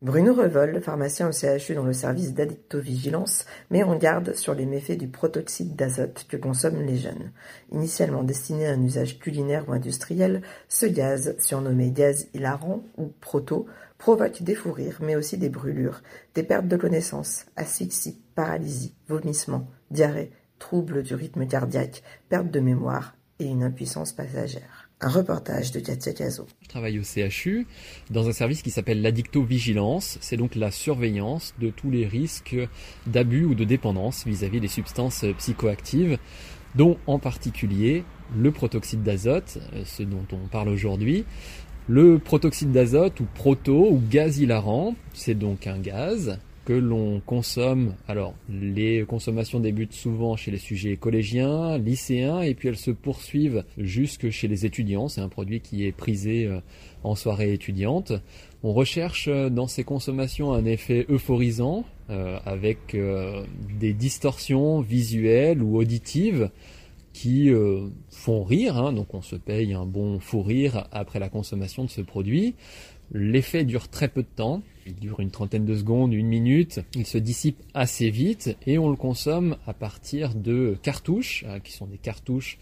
Bruno Revol, pharmacien au CHU dans le service d'addictovigilance, met en garde sur les méfaits du protoxyde d'azote que consomment les jeunes. Initialement destiné à un usage culinaire ou industriel, ce gaz, surnommé gaz hilarant ou proto, provoque des fous rires mais aussi des brûlures, des pertes de connaissance, asphyxie, paralysie, vomissements, diarrhée, troubles du rythme cardiaque, perte de mémoire et une impuissance passagère. Un reportage de Katia Caso. Je travaille au CHU dans un service qui s'appelle l'addictovigilance. C'est donc la surveillance de tous les risques d'abus ou de dépendance vis-à-vis des substances psychoactives, dont en particulier le protoxyde d'azote, ce dont on parle aujourd'hui. Le protoxyde d'azote ou proto ou gaz hilarant, c'est donc un gaz que l'on consomme. Alors, les consommations débutent souvent chez les sujets collégiens, lycéens, et puis elles se poursuivent jusque chez les étudiants. C'est un produit qui est prisé en soirée étudiante. On recherche dans ces consommations un effet euphorisant, euh, avec euh, des distorsions visuelles ou auditives qui euh, font rire, hein, donc on se paye un bon fou rire après la consommation de ce produit. L'effet dure très peu de temps, il dure une trentaine de secondes, une minute, il se dissipe assez vite et on le consomme à partir de cartouches, qui sont des cartouches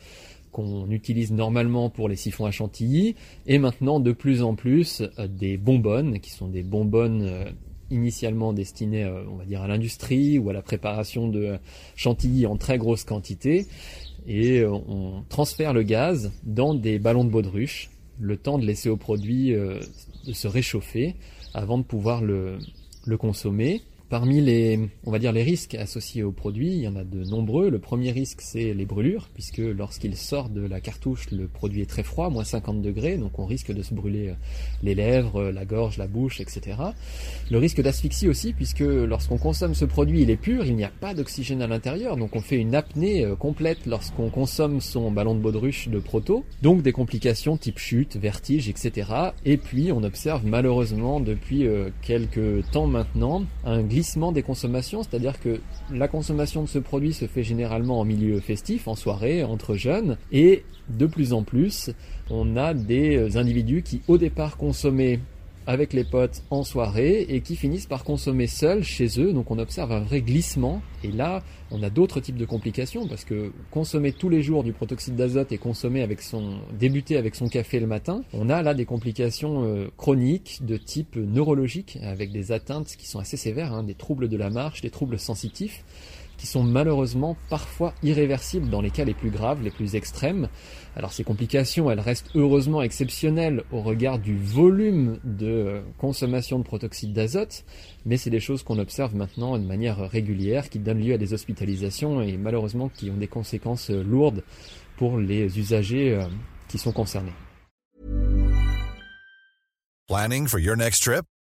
qu'on utilise normalement pour les siphons à chantilly, et maintenant de plus en plus des bonbonnes, qui sont des bonbonnes initialement destinées, on va dire, à l'industrie ou à la préparation de chantilly en très grosse quantité, et on transfère le gaz dans des ballons de baudruche, le temps de laisser au produit de se réchauffer avant de pouvoir le, le consommer. Parmi les, on va dire, les risques associés au produit, il y en a de nombreux. Le premier risque, c'est les brûlures, puisque lorsqu'il sort de la cartouche, le produit est très froid, moins 50 degrés, donc on risque de se brûler les lèvres, la gorge, la bouche, etc. Le risque d'asphyxie aussi, puisque lorsqu'on consomme ce produit, il est pur, il n'y a pas d'oxygène à l'intérieur, donc on fait une apnée complète lorsqu'on consomme son ballon de baudruche de proto, donc des complications type chute, vertige, etc. Et puis on observe malheureusement depuis quelques temps maintenant un glissement des consommations, c'est-à-dire que la consommation de ce produit se fait généralement en milieu festif, en soirée, entre jeunes, et de plus en plus, on a des individus qui au départ consommaient avec les potes en soirée et qui finissent par consommer seuls chez eux. Donc on observe un vrai glissement. Et là, on a d'autres types de complications parce que consommer tous les jours du protoxyde d'azote et consommer avec son, débuter avec son café le matin, on a là des complications euh, chroniques de type neurologique avec des atteintes qui sont assez sévères, hein, des troubles de la marche, des troubles sensitifs qui sont malheureusement parfois irréversibles dans les cas les plus graves, les plus extrêmes. Alors ces complications, elles restent heureusement exceptionnelles au regard du volume de consommation de protoxyde d'azote, mais c'est des choses qu'on observe maintenant de manière régulière, qui donnent lieu à des hospitalisations et malheureusement qui ont des conséquences lourdes pour les usagers qui sont concernés. Planning for your next trip?